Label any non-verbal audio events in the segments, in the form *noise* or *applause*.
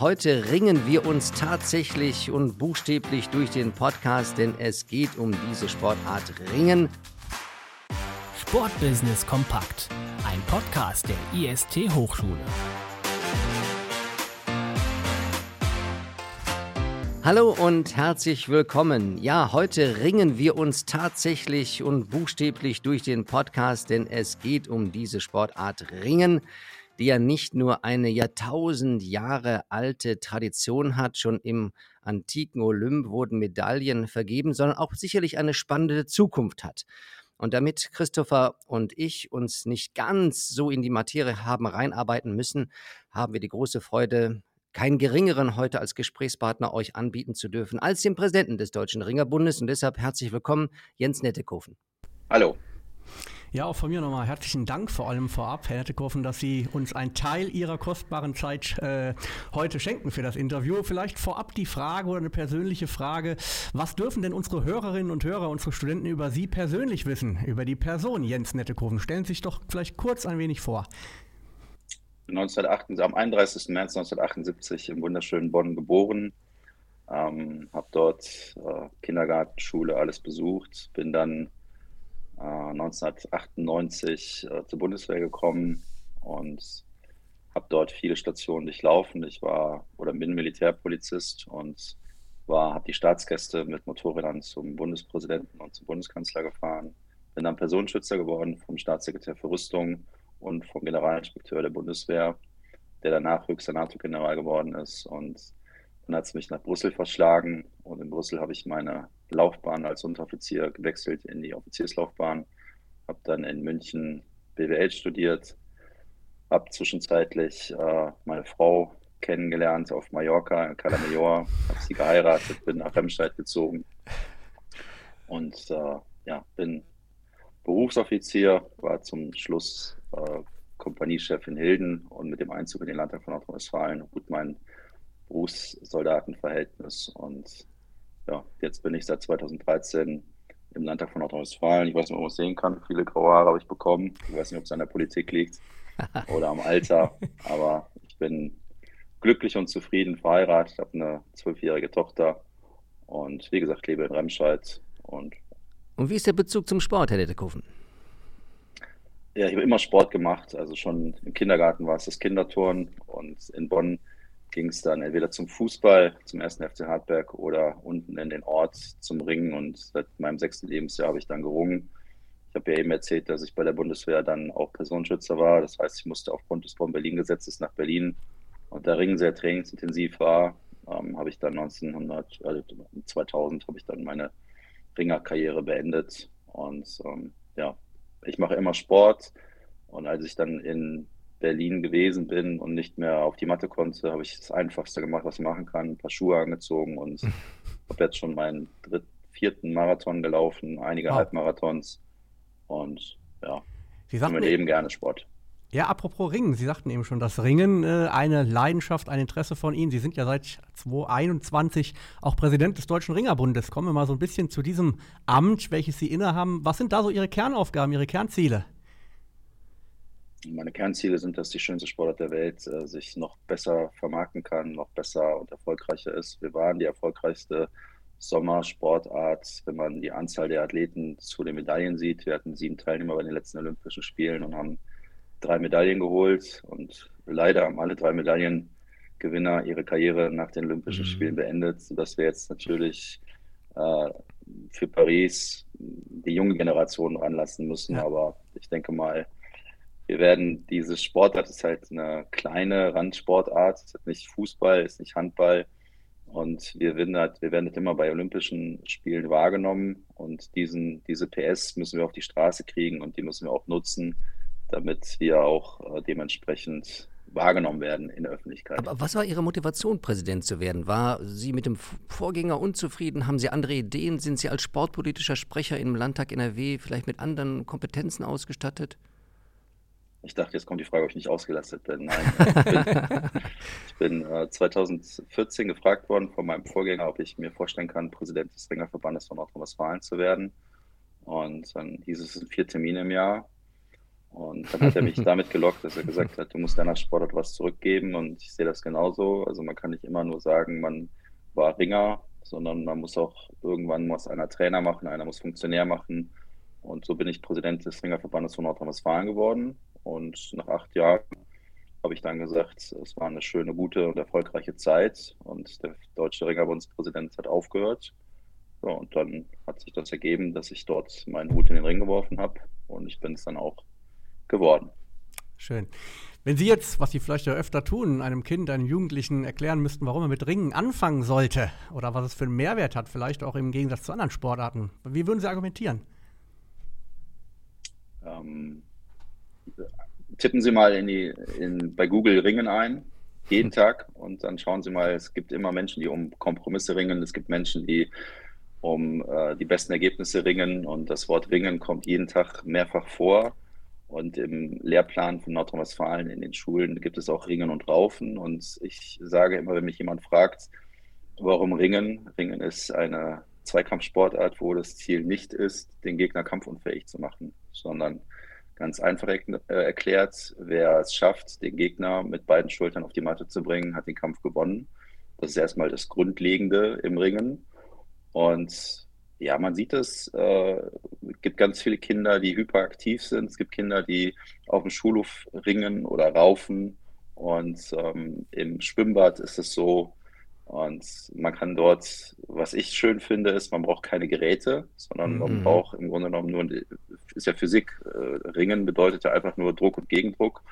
Heute ringen wir uns tatsächlich und buchstäblich durch den Podcast, denn es geht um diese Sportart Ringen. Sportbusiness kompakt. Ein Podcast der IST Hochschule. Hallo und herzlich willkommen. Ja, heute ringen wir uns tatsächlich und buchstäblich durch den Podcast, denn es geht um diese Sportart Ringen die ja nicht nur eine Jahrtausend Jahre alte Tradition hat, schon im antiken Olymp wurden Medaillen vergeben, sondern auch sicherlich eine spannende Zukunft hat. Und damit Christopher und ich uns nicht ganz so in die Materie haben reinarbeiten müssen, haben wir die große Freude, keinen geringeren heute als Gesprächspartner euch anbieten zu dürfen als den Präsidenten des Deutschen Ringerbundes. Und deshalb herzlich willkommen, Jens Nettekofen. Hallo. Ja, auch von mir nochmal herzlichen Dank vor allem vorab, Herr Nettekoffen, dass Sie uns einen Teil Ihrer kostbaren Zeit äh, heute schenken für das Interview. Vielleicht vorab die Frage oder eine persönliche Frage. Was dürfen denn unsere Hörerinnen und Hörer, unsere Studenten über Sie persönlich wissen, über die Person Jens Nettekofen? Stellen Sie sich doch vielleicht kurz ein wenig vor. 1978, am 31. März 1978 im wunderschönen Bonn geboren. Ähm, habe dort äh, Kindergarten, Schule, alles besucht. Bin dann 1998 äh, zur Bundeswehr gekommen und habe dort viele Stationen durchlaufen. Ich war oder bin Militärpolizist und war, habe die Staatsgäste mit Motorrädern zum Bundespräsidenten und zum Bundeskanzler gefahren. Bin dann Personenschützer geworden vom Staatssekretär für Rüstung und vom Generalinspekteur der Bundeswehr, der danach höchster NATO-General geworden ist. Und dann hat es mich nach Brüssel verschlagen und in Brüssel habe ich meine Laufbahn als Unteroffizier gewechselt in die Offizierslaufbahn, habe dann in München BWL studiert, habe zwischenzeitlich äh, meine Frau kennengelernt auf Mallorca, in Cala Major, habe sie geheiratet, bin nach Remscheid gezogen und äh, ja, bin Berufsoffizier, war zum Schluss äh, Kompaniechef in Hilden und mit dem Einzug in den Landtag von Nordrhein-Westfalen gut mein Berufssoldatenverhältnis und ja, jetzt bin ich seit 2013 im Landtag von Nordrhein-Westfalen. Ich weiß nicht, ob man es sehen kann. Viele graue Haare habe ich bekommen. Ich weiß nicht, ob es an der Politik liegt *laughs* oder am Alter. Aber ich bin glücklich und zufrieden verheiratet, habe eine zwölfjährige Tochter und wie gesagt, lebe in Remscheid. Und, und wie ist der Bezug zum Sport, Herr Dettekofen? Ja, ich habe immer Sport gemacht. Also schon im Kindergarten war es das Kinderturnen und in Bonn ging es dann entweder zum Fußball, zum ersten FC Hartberg oder unten in den Ort zum Ringen. Und seit meinem sechsten Lebensjahr habe ich dann gerungen. Ich habe ja eben erzählt, dass ich bei der Bundeswehr dann auch Personenschützer war. Das heißt, ich musste aufgrund des Bonn-Berlin-Gesetzes nach Berlin. Und da Ringen sehr trainingsintensiv war, ähm, habe ich dann 1900, also 2000 habe ich dann meine Ringerkarriere beendet. Und ähm, ja, ich mache immer Sport. Und als ich dann in Berlin gewesen bin und nicht mehr auf die Matte konnte, habe ich das Einfachste gemacht, was ich machen kann, ein paar Schuhe angezogen und *laughs* habe jetzt schon meinen dritten, vierten Marathon gelaufen, einige wow. Halbmarathons und ja, Sie sagten, wir leben gerne Sport. Ja, apropos Ringen, Sie sagten eben schon, dass Ringen äh, eine Leidenschaft, ein Interesse von Ihnen. Sie sind ja seit 2021 auch Präsident des Deutschen Ringerbundes. Kommen wir mal so ein bisschen zu diesem Amt, welches Sie innehaben. Was sind da so Ihre Kernaufgaben, Ihre Kernziele? Meine Kernziele sind, dass die schönste Sportart der Welt äh, sich noch besser vermarkten kann, noch besser und erfolgreicher ist. Wir waren die erfolgreichste Sommersportart, wenn man die Anzahl der Athleten zu den Medaillen sieht. Wir hatten sieben Teilnehmer bei den letzten Olympischen Spielen und haben drei Medaillen geholt. Und leider haben alle drei Medaillengewinner ihre Karriere nach den Olympischen mhm. Spielen beendet, sodass wir jetzt natürlich äh, für Paris die junge Generation ranlassen müssen. Ja. Aber ich denke mal, wir werden diese Sportart ist halt eine kleine Randsportart, ist nicht Fußball, ist nicht Handball. Und wir werden, halt, wir werden halt immer bei Olympischen Spielen wahrgenommen. Und diesen, diese PS müssen wir auf die Straße kriegen und die müssen wir auch nutzen, damit wir auch äh, dementsprechend wahrgenommen werden in der Öffentlichkeit. Aber was war Ihre Motivation, Präsident zu werden? War Sie mit dem Vorgänger unzufrieden? Haben Sie andere Ideen? Sind Sie als sportpolitischer Sprecher im Landtag NRW vielleicht mit anderen Kompetenzen ausgestattet? Ich dachte, jetzt kommt die Frage, ob ich nicht ausgelastet bin. Nein, ich bin, *laughs* ich bin äh, 2014 gefragt worden von meinem Vorgänger, ob ich mir vorstellen kann, Präsident des Ringerverbandes von Nordrhein-Westfalen zu werden. Und dann hieß es, es sind vier Termine im Jahr. Und dann hat er mich *laughs* damit gelockt, dass er gesagt hat, du musst deiner Sportart was zurückgeben. Und ich sehe das genauso. Also man kann nicht immer nur sagen, man war Ringer, sondern man muss auch irgendwann muss einer Trainer machen, einer muss Funktionär machen. Und so bin ich Präsident des Ringerverbandes von Nordrhein-Westfalen geworden. Und nach acht Jahren habe ich dann gesagt, es war eine schöne, gute und erfolgreiche Zeit. Und der deutsche Ringerbundspräsident hat aufgehört. Ja, und dann hat sich das ergeben, dass ich dort meinen Hut in den Ring geworfen habe. Und ich bin es dann auch geworden. Schön. Wenn Sie jetzt, was Sie vielleicht ja öfter tun, einem Kind, einem Jugendlichen erklären müssten, warum er mit Ringen anfangen sollte oder was es für einen Mehrwert hat, vielleicht auch im Gegensatz zu anderen Sportarten, wie würden Sie argumentieren? Ähm, tippen Sie mal in die, in, bei Google Ringen ein, jeden Tag, und dann schauen Sie mal, es gibt immer Menschen, die um Kompromisse ringen, es gibt Menschen, die um äh, die besten Ergebnisse ringen und das Wort Ringen kommt jeden Tag mehrfach vor. Und im Lehrplan von Nordrhein-Westfalen in den Schulen gibt es auch Ringen und Raufen. Und ich sage immer, wenn mich jemand fragt, warum Ringen? Ringen ist eine Zweikampfsportart, wo das Ziel nicht ist, den Gegner kampfunfähig zu machen, sondern ganz einfach äh, erklärt, wer es schafft, den Gegner mit beiden Schultern auf die Matte zu bringen, hat den Kampf gewonnen. Das ist erstmal das Grundlegende im Ringen. Und ja, man sieht es, äh, gibt ganz viele Kinder, die hyperaktiv sind. Es gibt Kinder, die auf dem Schulhof ringen oder raufen. Und ähm, im Schwimmbad ist es so, und man kann dort, was ich schön finde, ist, man braucht keine Geräte, sondern man mhm. braucht im Grunde genommen nur, ist ja Physik, äh, Ringen bedeutet ja einfach nur Druck und Gegendruck.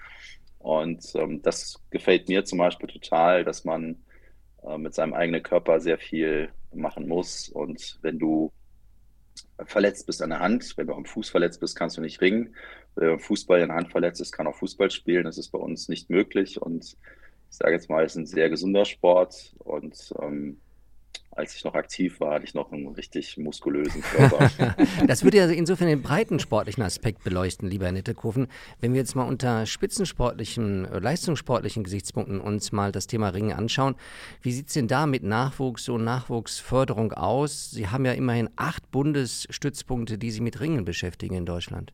Und ähm, das gefällt mir zum Beispiel total, dass man äh, mit seinem eigenen Körper sehr viel machen muss. Und wenn du verletzt bist an der Hand, wenn du am Fuß verletzt bist, kannst du nicht ringen. Wenn du am Fußball in der Hand verletzt ist, kann auch Fußball spielen. Das ist bei uns nicht möglich. Und ich sage jetzt mal, es ist ein sehr gesunder Sport. Und ähm, als ich noch aktiv war, hatte ich noch einen richtig muskulösen Körper. *laughs* das würde ja insofern den breiten sportlichen Aspekt beleuchten, lieber Herr Nettekofen. Wenn wir jetzt mal unter spitzensportlichen, äh, leistungssportlichen Gesichtspunkten uns mal das Thema Ringen anschauen, wie sieht es denn da mit Nachwuchs und Nachwuchsförderung aus? Sie haben ja immerhin acht Bundesstützpunkte, die sich mit Ringen beschäftigen in Deutschland.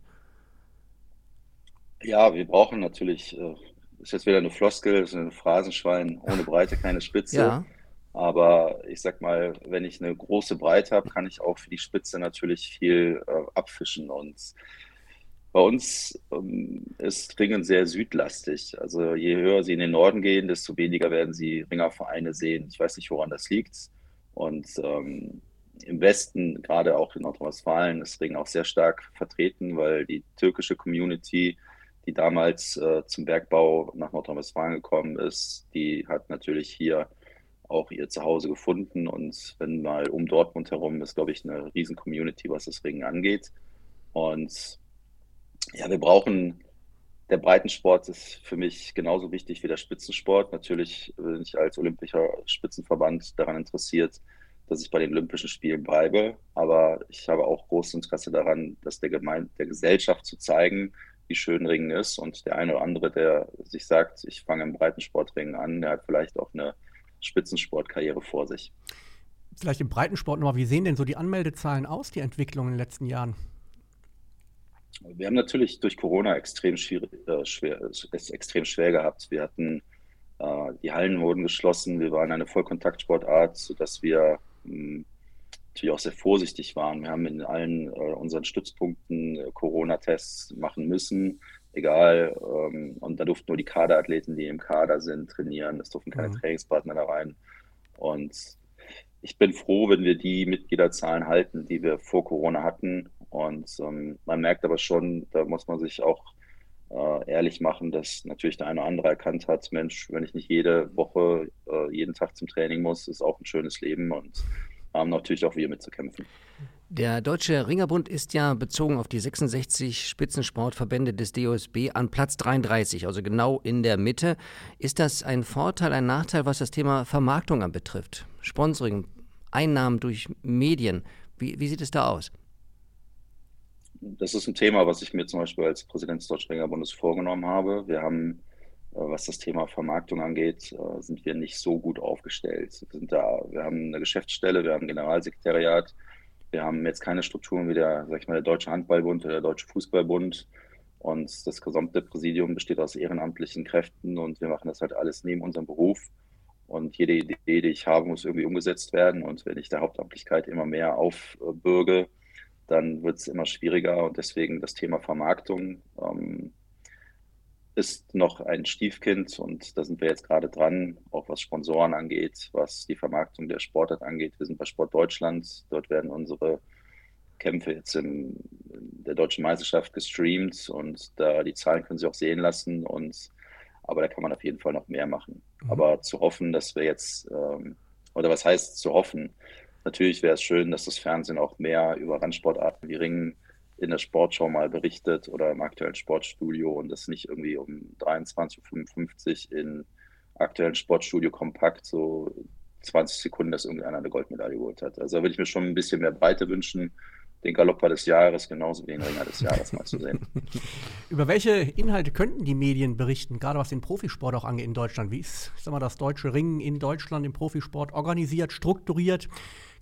Ja, wir brauchen natürlich, äh, ist jetzt wieder eine Floskel, ist ein Phrasenschwein, ohne Breite keine Spitze. Ja. Aber ich sag mal, wenn ich eine große Breite habe, kann ich auch für die Spitze natürlich viel äh, abfischen. Und bei uns ähm, ist Ringen sehr südlastig. Also je höher sie in den Norden gehen, desto weniger werden sie Ringervereine sehen. Ich weiß nicht, woran das liegt. Und ähm, im Westen, gerade auch in Nordrhein-Westfalen, ist Ringen auch sehr stark vertreten, weil die türkische Community, die damals äh, zum Bergbau nach Nordrhein-Westfalen gekommen ist, die hat natürlich hier auch ihr Zuhause gefunden. Und wenn mal um Dortmund herum ist, glaube ich, eine riesen Community, was das Ringen angeht. Und ja, wir brauchen, der Breitensport ist für mich genauso wichtig wie der Spitzensport. Natürlich bin ich als olympischer Spitzenverband daran interessiert, dass ich bei den Olympischen Spielen bleibe. Aber ich habe auch großes Interesse daran, dass der, Gemeinde, der Gesellschaft zu zeigen, wie schön Ringen ist. Und der eine oder andere, der sich sagt, ich fange im Breitensportringen an, der hat vielleicht auch eine Spitzensportkarriere vor sich. Vielleicht im Breitensport nochmal, wie sehen denn so die Anmeldezahlen aus, die Entwicklung in den letzten Jahren? Wir haben natürlich durch Corona extrem schwierig, äh, schwer, es extrem schwer gehabt. Wir hatten, äh, die Hallen wurden geschlossen, wir waren eine Vollkontaktsportart, sodass wir mh, hm, natürlich auch sehr vorsichtig waren. Wir haben in allen äh, unseren Stützpunkten äh, Corona-Tests machen müssen egal. Ähm, und da durften nur die Kaderathleten, die im Kader sind, trainieren. Es durften keine mhm. Trainingspartner da rein. Und ich bin froh, wenn wir die Mitgliederzahlen halten, die wir vor Corona hatten. Und ähm, man merkt aber schon, da muss man sich auch äh, ehrlich machen, dass natürlich der eine oder andere erkannt hat, Mensch, wenn ich nicht jede Woche, äh, jeden Tag zum Training muss, ist auch ein schönes Leben und haben natürlich auch wir mitzukämpfen. Der Deutsche Ringerbund ist ja bezogen auf die 66 Spitzensportverbände des DOSB an Platz 33, also genau in der Mitte. Ist das ein Vorteil, ein Nachteil, was das Thema Vermarktung anbetrifft? Sponsoring, Einnahmen durch Medien, wie, wie sieht es da aus? Das ist ein Thema, was ich mir zum Beispiel als Präsident des Deutschen Ringerbundes vorgenommen habe. Wir haben was das Thema Vermarktung angeht, äh, sind wir nicht so gut aufgestellt. Wir, sind da, wir haben eine Geschäftsstelle, wir haben ein Generalsekretariat, wir haben jetzt keine Strukturen wie der, sag ich mal, der Deutsche Handballbund oder der Deutsche Fußballbund. Und das gesamte Präsidium besteht aus ehrenamtlichen Kräften und wir machen das halt alles neben unserem Beruf. Und jede Idee, die ich habe, muss irgendwie umgesetzt werden. Und wenn ich der Hauptamtlichkeit immer mehr aufbürge, dann wird es immer schwieriger. Und deswegen das Thema Vermarktung ähm, ist noch ein Stiefkind. Und da sind wir jetzt gerade dran, auch was Sponsoren angeht, was die Vermarktung der Sportart angeht. Wir sind bei Sport Deutschland. Dort werden unsere Kämpfe jetzt in der deutschen Meisterschaft gestreamt und da die Zahlen können Sie auch sehen lassen und aber da kann man auf jeden Fall noch mehr machen. Mhm. Aber zu hoffen, dass wir jetzt ähm, oder was heißt zu hoffen? Natürlich wäre es schön, dass das Fernsehen auch mehr über Randsportarten wie Ringen in der Sportschau mal berichtet oder im aktuellen Sportstudio und das nicht irgendwie um 23.55 Uhr in aktuellen Sportstudio kompakt so 20 Sekunden, dass irgendeiner eine Goldmedaille geholt hat. Also da würde ich mir schon ein bisschen mehr Breite wünschen den Galopper des Jahres genauso wie den Ringer des Jahres mal zu sehen. *laughs* Über welche Inhalte könnten die Medien berichten, gerade was den Profisport auch angeht in Deutschland? Wie ist sag mal, das deutsche Ringen in Deutschland im Profisport organisiert, strukturiert?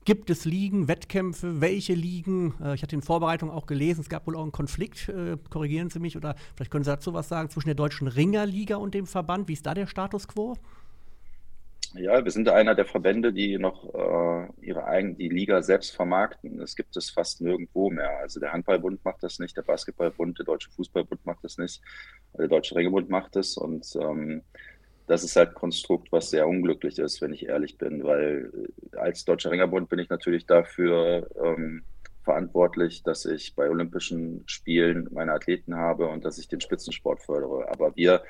Gibt es Ligen, Wettkämpfe? Welche Ligen? Äh, ich hatte in Vorbereitung auch gelesen, es gab wohl auch einen Konflikt, äh, korrigieren Sie mich, oder vielleicht können Sie dazu was sagen, zwischen der deutschen Ringerliga und dem Verband. Wie ist da der Status quo? Ja, wir sind einer der Verbände, die noch äh, ihre eigene die Liga selbst vermarkten. Das gibt es fast nirgendwo mehr. Also der Handballbund macht das nicht, der Basketballbund, der Deutsche Fußballbund macht das nicht, der Deutsche Ringebund macht das und ähm, das ist halt ein Konstrukt, was sehr unglücklich ist, wenn ich ehrlich bin, weil äh, als Deutscher Ringerbund bin ich natürlich dafür ähm, verantwortlich, dass ich bei Olympischen Spielen meine Athleten habe und dass ich den Spitzensport fördere. Aber wir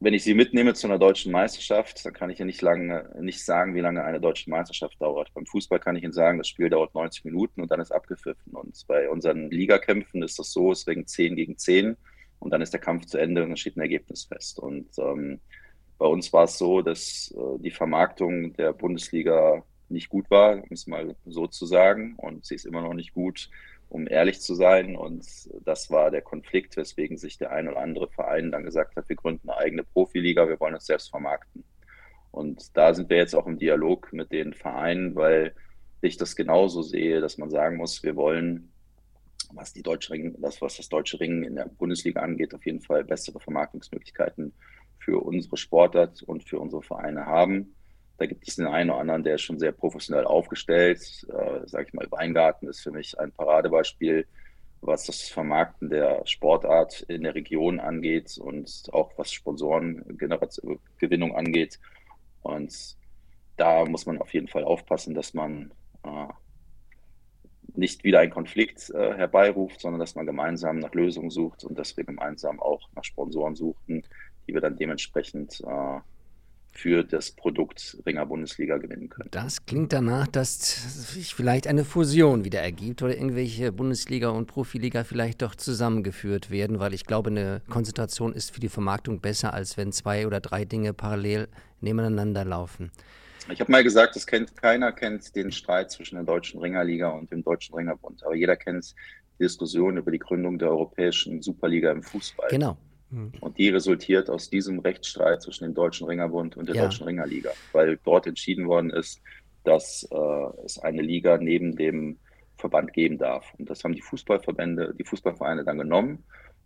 wenn ich sie mitnehme zu einer deutschen Meisterschaft, dann kann ich ja nicht lange, nicht sagen, wie lange eine deutsche Meisterschaft dauert. Beim Fußball kann ich Ihnen sagen, das Spiel dauert 90 Minuten und dann ist abgepfiffen. Und bei unseren Ligakämpfen ist das so, es wegen 10 gegen 10 und dann ist der Kampf zu Ende und dann steht ein Ergebnis fest. Und ähm, bei uns war es so, dass äh, die Vermarktung der Bundesliga nicht gut war, um es mal so zu sagen. Und sie ist immer noch nicht gut um ehrlich zu sein. Und das war der Konflikt, weswegen sich der ein oder andere Verein dann gesagt hat, wir gründen eine eigene Profiliga, wir wollen uns selbst vermarkten. Und da sind wir jetzt auch im Dialog mit den Vereinen, weil ich das genauso sehe, dass man sagen muss, wir wollen, was die deutsche Ring, das, was das deutsche Ringen in der Bundesliga angeht, auf jeden Fall bessere Vermarktungsmöglichkeiten für unsere Sportart und für unsere Vereine haben. Da gibt es den einen oder anderen, der ist schon sehr professionell aufgestellt. Äh, Sage ich mal, Weingarten ist für mich ein Paradebeispiel, was das Vermarkten der Sportart in der Region angeht und auch was Sponsorengewinnung angeht. Und da muss man auf jeden Fall aufpassen, dass man äh, nicht wieder einen Konflikt äh, herbeiruft, sondern dass man gemeinsam nach Lösungen sucht und dass wir gemeinsam auch nach Sponsoren suchen, die wir dann dementsprechend äh, für das Produkt Ringer Bundesliga gewinnen können. Das klingt danach, dass sich vielleicht eine Fusion wieder ergibt oder irgendwelche Bundesliga und Profiliga vielleicht doch zusammengeführt werden, weil ich glaube, eine Konzentration ist für die Vermarktung besser, als wenn zwei oder drei Dinge parallel nebeneinander laufen. Ich habe mal gesagt, es kennt keiner kennt den Streit zwischen der deutschen Ringerliga und dem deutschen Ringerbund, aber jeder kennt die Diskussion über die Gründung der europäischen Superliga im Fußball. Genau. Mhm. Und die resultiert aus diesem Rechtsstreit zwischen dem Deutschen Ringerbund und der ja. Deutschen Ringerliga, weil dort entschieden worden ist, dass äh, es eine Liga neben dem Verband geben darf. Und das haben die Fußballverbände, die Fußballvereine dann genommen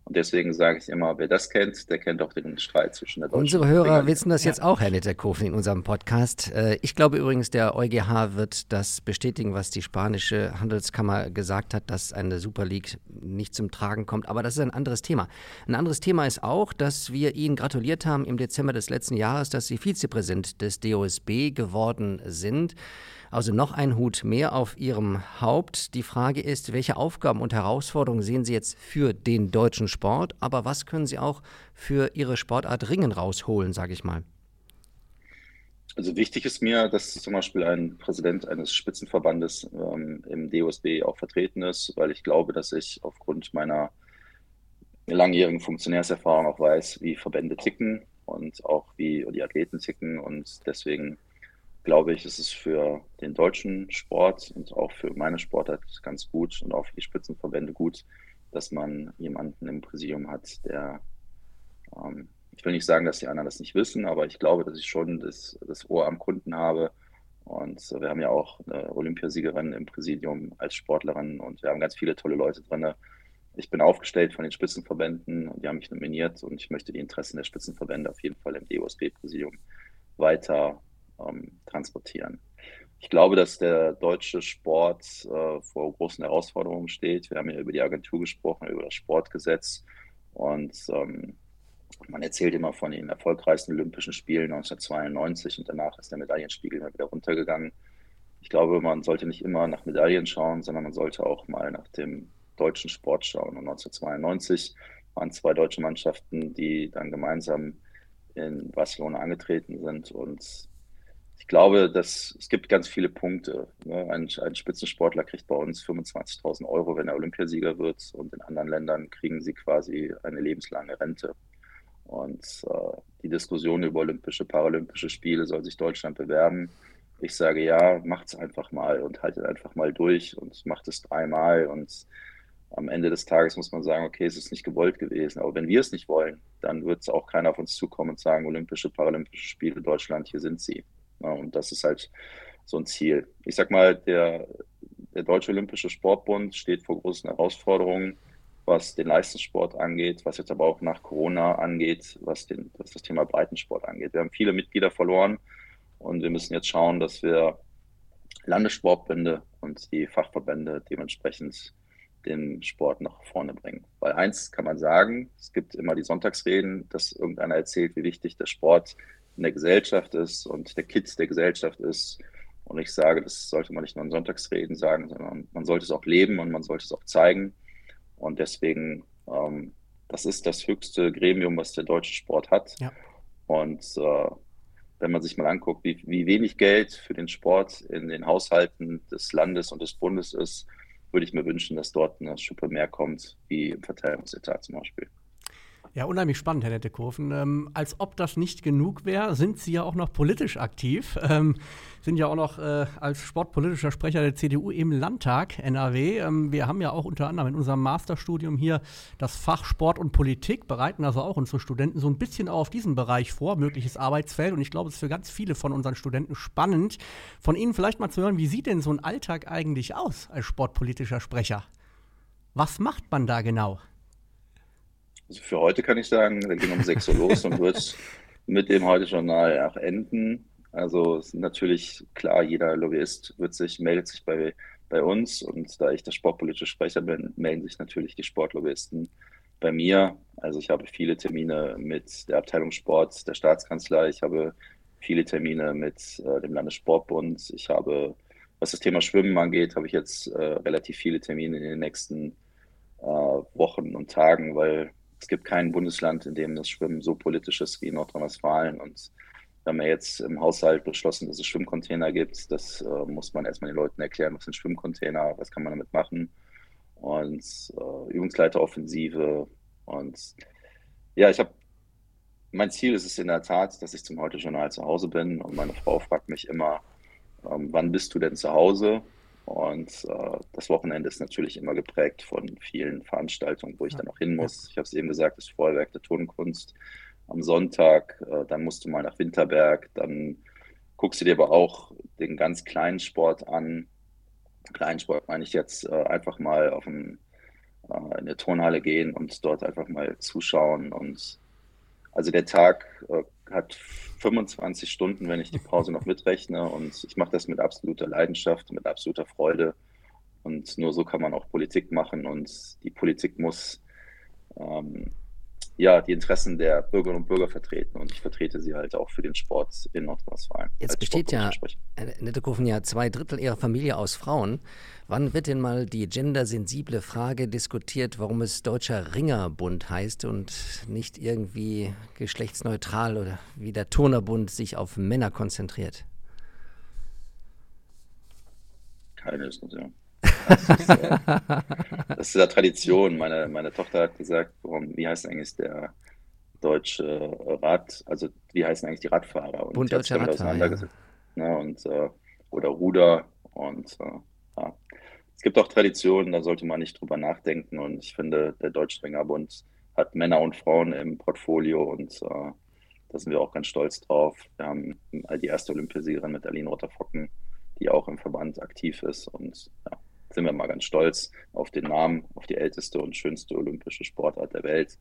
und deswegen sage ich immer, wer das kennt, der kennt auch den Streit zwischen der deutschen Unsere Hörer wissen das jetzt auch, Herr Netterkofen, in unserem Podcast. Äh, ich glaube übrigens, der EuGH wird das bestätigen, was die spanische Handelskammer gesagt hat, dass eine Super League nicht zum Tragen kommt. Aber das ist ein anderes Thema. Ein anderes Thema ist auch, dass wir Ihnen gratuliert haben im Dezember des letzten Jahres, dass Sie Vizepräsident des DOSB geworden sind. Also noch ein Hut mehr auf Ihrem Haupt. Die Frage ist, welche Aufgaben und Herausforderungen sehen Sie jetzt für den deutschen Sport, aber was können Sie auch für Ihre Sportart Ringen rausholen, sage ich mal? Also wichtig ist mir, dass zum Beispiel ein Präsident eines Spitzenverbandes ähm, im DOSB auch vertreten ist, weil ich glaube, dass ich aufgrund meiner langjährigen Funktionärserfahrung auch weiß, wie Verbände ticken und auch wie die Athleten ticken und deswegen glaube ich, ist es für den deutschen Sport und auch für meine Sportart ganz gut und auch für die Spitzenverbände gut, dass man jemanden im Präsidium hat, der, ähm, ich will nicht sagen, dass die anderen das nicht wissen, aber ich glaube, dass ich schon das, das Ohr am Kunden habe. Und wir haben ja auch eine Olympiasiegerin im Präsidium als Sportlerin und wir haben ganz viele tolle Leute drin. ich bin aufgestellt von den Spitzenverbänden und die haben mich nominiert und ich möchte die Interessen der Spitzenverbände auf jeden Fall im DOSB-Präsidium weiter ähm, transportieren. Ich glaube, dass der deutsche Sport äh, vor großen Herausforderungen steht. Wir haben ja über die Agentur gesprochen, über das Sportgesetz und ähm, man erzählt immer von den erfolgreichsten Olympischen Spielen 1992 und danach ist der Medaillenspiegel wieder runtergegangen. Ich glaube, man sollte nicht immer nach Medaillen schauen, sondern man sollte auch mal nach dem deutschen Sport schauen. Und 1992 waren zwei deutsche Mannschaften, die dann gemeinsam in Barcelona angetreten sind. Und glaube, dass es gibt ganz viele Punkte. Ne? Ein, ein, Spitzensportler kriegt bei uns 25.000 Euro, wenn er Olympiasieger wird. Und in anderen Ländern kriegen sie quasi eine lebenslange Rente. Und äh, die Diskussion über Olympische, Paralympische Spiele soll sich Deutschland bewerben. Ich sage ja, macht es einfach mal und haltet einfach mal durch und macht es dreimal. Und am Ende des Tages muss man sagen, okay, es ist nicht gewollt gewesen. Aber wenn wir es nicht wollen, dann wird es auch keiner auf uns zukommen und sagen, Olympische, Paralympische Spiele Deutschland, hier sind sie. Ja, und das ist halt so ein Ziel. Ich sag mal, der, der Deutsche Olympische Sportbund steht vor großen Herausforderungen was den Leistungssport angeht, was jetzt aber auch nach Corona angeht, was, den, was das Thema Breitensport angeht. Wir haben viele Mitglieder verloren und wir müssen jetzt schauen, dass wir Landessportbände und die Fachverbände dementsprechend den Sport nach vorne bringen. Weil eins kann man sagen, es gibt immer die Sonntagsreden, dass irgendeiner erzählt, wie wichtig der Sport in der Gesellschaft ist und der Kit der Gesellschaft ist. Und ich sage, das sollte man nicht nur in Sonntagsreden sagen, sondern man sollte es auch leben und man sollte es auch zeigen. Und deswegen, ähm, das ist das höchste Gremium, was der deutsche Sport hat. Ja. Und äh, wenn man sich mal anguckt, wie, wie wenig Geld für den Sport in den Haushalten des Landes und des Bundes ist, würde ich mir wünschen, dass dort eine Schuppe mehr kommt, wie im Verteidigungsetat zum Beispiel. Ja, unheimlich spannend, Herr Nettekofen. Ähm, als ob das nicht genug wäre, sind Sie ja auch noch politisch aktiv. Ähm, sind ja auch noch äh, als sportpolitischer Sprecher der CDU im Landtag NRW. Ähm, wir haben ja auch unter anderem in unserem Masterstudium hier das Fach Sport und Politik, bereiten also auch unsere Studenten so ein bisschen auf diesen Bereich vor, mögliches Arbeitsfeld. Und ich glaube, es ist für ganz viele von unseren Studenten spannend, von Ihnen vielleicht mal zu hören, wie sieht denn so ein Alltag eigentlich aus als sportpolitischer Sprecher? Was macht man da genau? Also für heute kann ich sagen, wir gehen um 6 Uhr los und wird *laughs* mit dem Heute-Journal auch enden. Also natürlich klar, jeder Lobbyist wird sich, meldet sich bei, bei uns und da ich der sportpolitische Sprecher bin, melden sich natürlich die Sportlobbyisten bei mir. Also ich habe viele Termine mit der Abteilung Sport der Staatskanzlei, ich habe viele Termine mit äh, dem Landessportbund, ich habe, was das Thema Schwimmen angeht, habe ich jetzt äh, relativ viele Termine in den nächsten äh, Wochen und Tagen, weil es gibt kein Bundesland, in dem das Schwimmen so politisch ist wie Nordrhein-Westfalen. Und wir haben ja jetzt im Haushalt beschlossen, dass es Schwimmcontainer gibt. Das äh, muss man erstmal den Leuten erklären, was sind Schwimmcontainer, was kann man damit machen. Und äh, Übungsleiteroffensive. Und ja, ich habe mein Ziel ist es in der Tat, dass ich zum Heute-Journal zu Hause bin. Und meine Frau fragt mich immer, ähm, wann bist du denn zu Hause? Und äh, das Wochenende ist natürlich immer geprägt von vielen Veranstaltungen, wo ich ja. dann auch hin muss. Ich habe es eben gesagt, das Feuerwerk der Tonkunst am Sonntag. Äh, dann musst du mal nach Winterberg. Dann guckst du dir aber auch den ganz kleinen Sport an. Kleinen Sport meine ich jetzt äh, einfach mal auf ein, äh, in eine Turnhalle gehen und dort einfach mal zuschauen. Und also der Tag äh, hat 25 Stunden, wenn ich die Pause noch mitrechne. Und ich mache das mit absoluter Leidenschaft, mit absoluter Freude. Und nur so kann man auch Politik machen. Und die Politik muss ähm, ja die Interessen der Bürgerinnen und Bürger vertreten. Und ich vertrete sie halt auch für den Sport in Nordrhein-Westfalen. Jetzt besteht ja, Nettekofen, ja zwei Drittel ihrer Familie aus Frauen. Wann wird denn mal die gendersensible Frage diskutiert, warum es Deutscher Ringerbund heißt und nicht irgendwie geschlechtsneutral oder wie der Turnerbund sich auf Männer konzentriert? Keine Diskussion. Das ist, äh, das ist ja Tradition. Meine, meine Tochter hat gesagt, warum, wie heißt eigentlich der deutsche Rad, also wie heißen eigentlich die Radfahrer? Und Bund Deutscher Radfahrer. Ja. Ne, und, äh, oder Ruder und äh, ja. Es gibt auch Traditionen, da sollte man nicht drüber nachdenken. Und ich finde, der Deutsche Ringerbund hat Männer und Frauen im Portfolio und äh, da sind wir auch ganz stolz drauf. Wir haben die erste Olympiasiegerin mit Aline Rotterfocken, die auch im Verband aktiv ist. Und ja, sind wir mal ganz stolz auf den Namen, auf die älteste und schönste olympische Sportart der Welt.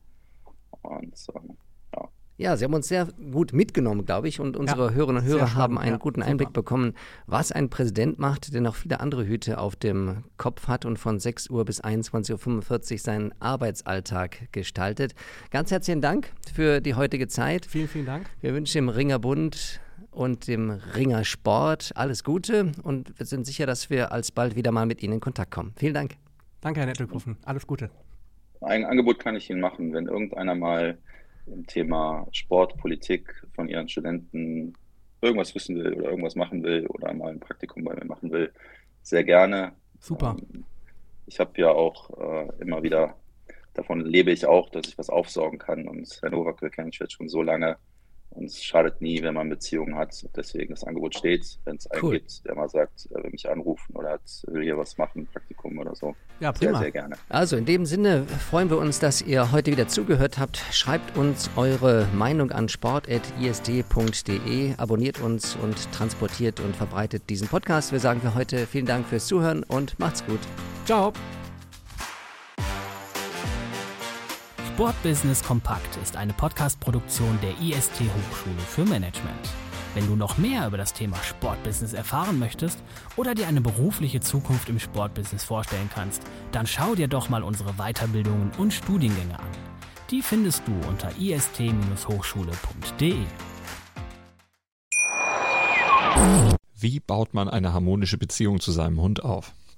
Und ähm, ja. Ja, Sie haben uns sehr gut mitgenommen, glaube ich, und unsere ja, Hörerinnen und Hörer haben einen ja, guten Einblick super. bekommen, was ein Präsident macht, der noch viele andere Hüte auf dem Kopf hat und von 6 Uhr bis 21.45 Uhr seinen Arbeitsalltag gestaltet. Ganz herzlichen Dank für die heutige Zeit. Vielen, vielen Dank. Wir wünschen dem Ringerbund und dem Ringersport alles Gute und wir sind sicher, dass wir alsbald wieder mal mit Ihnen in Kontakt kommen. Vielen Dank. Danke, Herr Nettelkuffen. Alles Gute. Ein Angebot kann ich Ihnen machen, wenn irgendeiner mal im Thema Sport, Politik von ihren Studenten irgendwas wissen will oder irgendwas machen will oder mal ein Praktikum bei mir machen will, sehr gerne. Super. Ähm, ich habe ja auch äh, immer wieder, davon lebe ich auch, dass ich was aufsaugen kann und Herr Novak kenne ich jetzt schon so lange und es schadet nie, wenn man Beziehungen hat. Deswegen das Angebot steht, wenn es einen cool. gibt, der mal sagt, er will mich anrufen oder hat, will hier was machen, Praktikum oder so. Ja, prima. Sehr, sehr gerne. Also in dem Sinne freuen wir uns, dass ihr heute wieder zugehört habt. Schreibt uns eure Meinung an sport.ist.de, abonniert uns und transportiert und verbreitet diesen Podcast. Wir sagen für heute vielen Dank fürs Zuhören und macht's gut. Ciao. Sportbusiness Kompakt ist eine Podcast-Produktion der IST Hochschule für Management. Wenn du noch mehr über das Thema Sportbusiness erfahren möchtest oder dir eine berufliche Zukunft im Sportbusiness vorstellen kannst, dann schau dir doch mal unsere Weiterbildungen und Studiengänge an. Die findest du unter ist-hochschule.de. Wie baut man eine harmonische Beziehung zu seinem Hund auf?